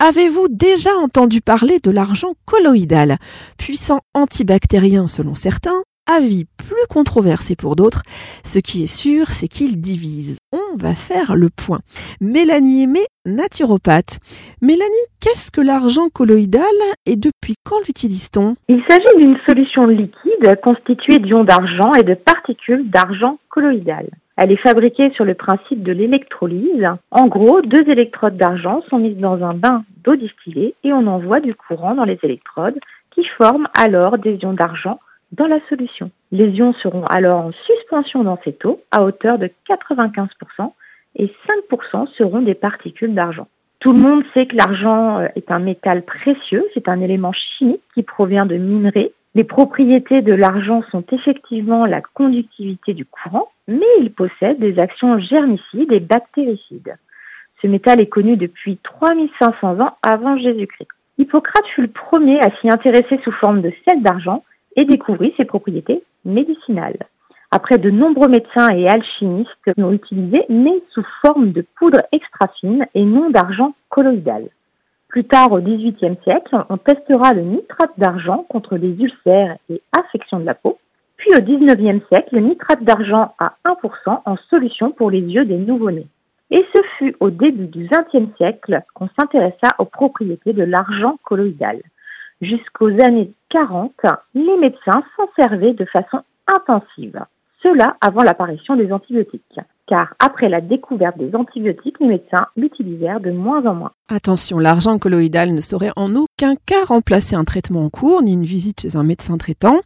Avez-vous déjà entendu parler de l'argent colloïdal? Puissant antibactérien selon certains, avis plus controversé pour d'autres, ce qui est sûr, c'est qu'il divise. On va faire le point. Mélanie Aimé, naturopathe. Mélanie, qu'est-ce que l'argent colloïdal et depuis quand l'utilise-t-on? Il s'agit d'une solution liquide constituée d'ions d'argent et de particules d'argent colloïdal. Elle est fabriquée sur le principe de l'électrolyse. En gros, deux électrodes d'argent sont mises dans un bain d'eau distillée et on envoie du courant dans les électrodes qui forment alors des ions d'argent dans la solution. Les ions seront alors en suspension dans cette eau à hauteur de 95% et 5% seront des particules d'argent. Tout le monde sait que l'argent euh, est un métal précieux, c'est un élément chimique qui provient de minerais. Les propriétés de l'argent sont effectivement la conductivité du courant, mais il possède des actions germicides et bactéricides. Ce métal est connu depuis 3500 ans avant Jésus-Christ. Hippocrate fut le premier à s'y intéresser sous forme de sel d'argent et découvrit ses propriétés médicinales. Après, de nombreux médecins et alchimistes l'ont utilisé, mais sous forme de poudre extra fine et non d'argent colloïdal. Plus tard, au XVIIIe siècle, on testera le nitrate d'argent contre les ulcères et affections de la peau. Puis au XIXe siècle, le nitrate d'argent à 1% en solution pour les yeux des nouveau-nés. Et ce fut au début du XXe siècle qu'on s'intéressa aux propriétés de l'argent colloïdal. Jusqu'aux années 40, les médecins s'en servaient de façon intensive. Cela avant l'apparition des antibiotiques. Car après la découverte des antibiotiques, les médecins l'utilisèrent de moins en moins. Attention, l'argent colloïdal ne saurait en aucun cas remplacer un traitement en cours ni une visite chez un médecin traitant.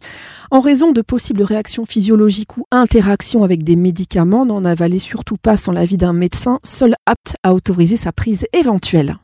En raison de possibles réactions physiologiques ou interactions avec des médicaments, n'en avalez surtout pas sans l'avis d'un médecin, seul apte à autoriser sa prise éventuelle.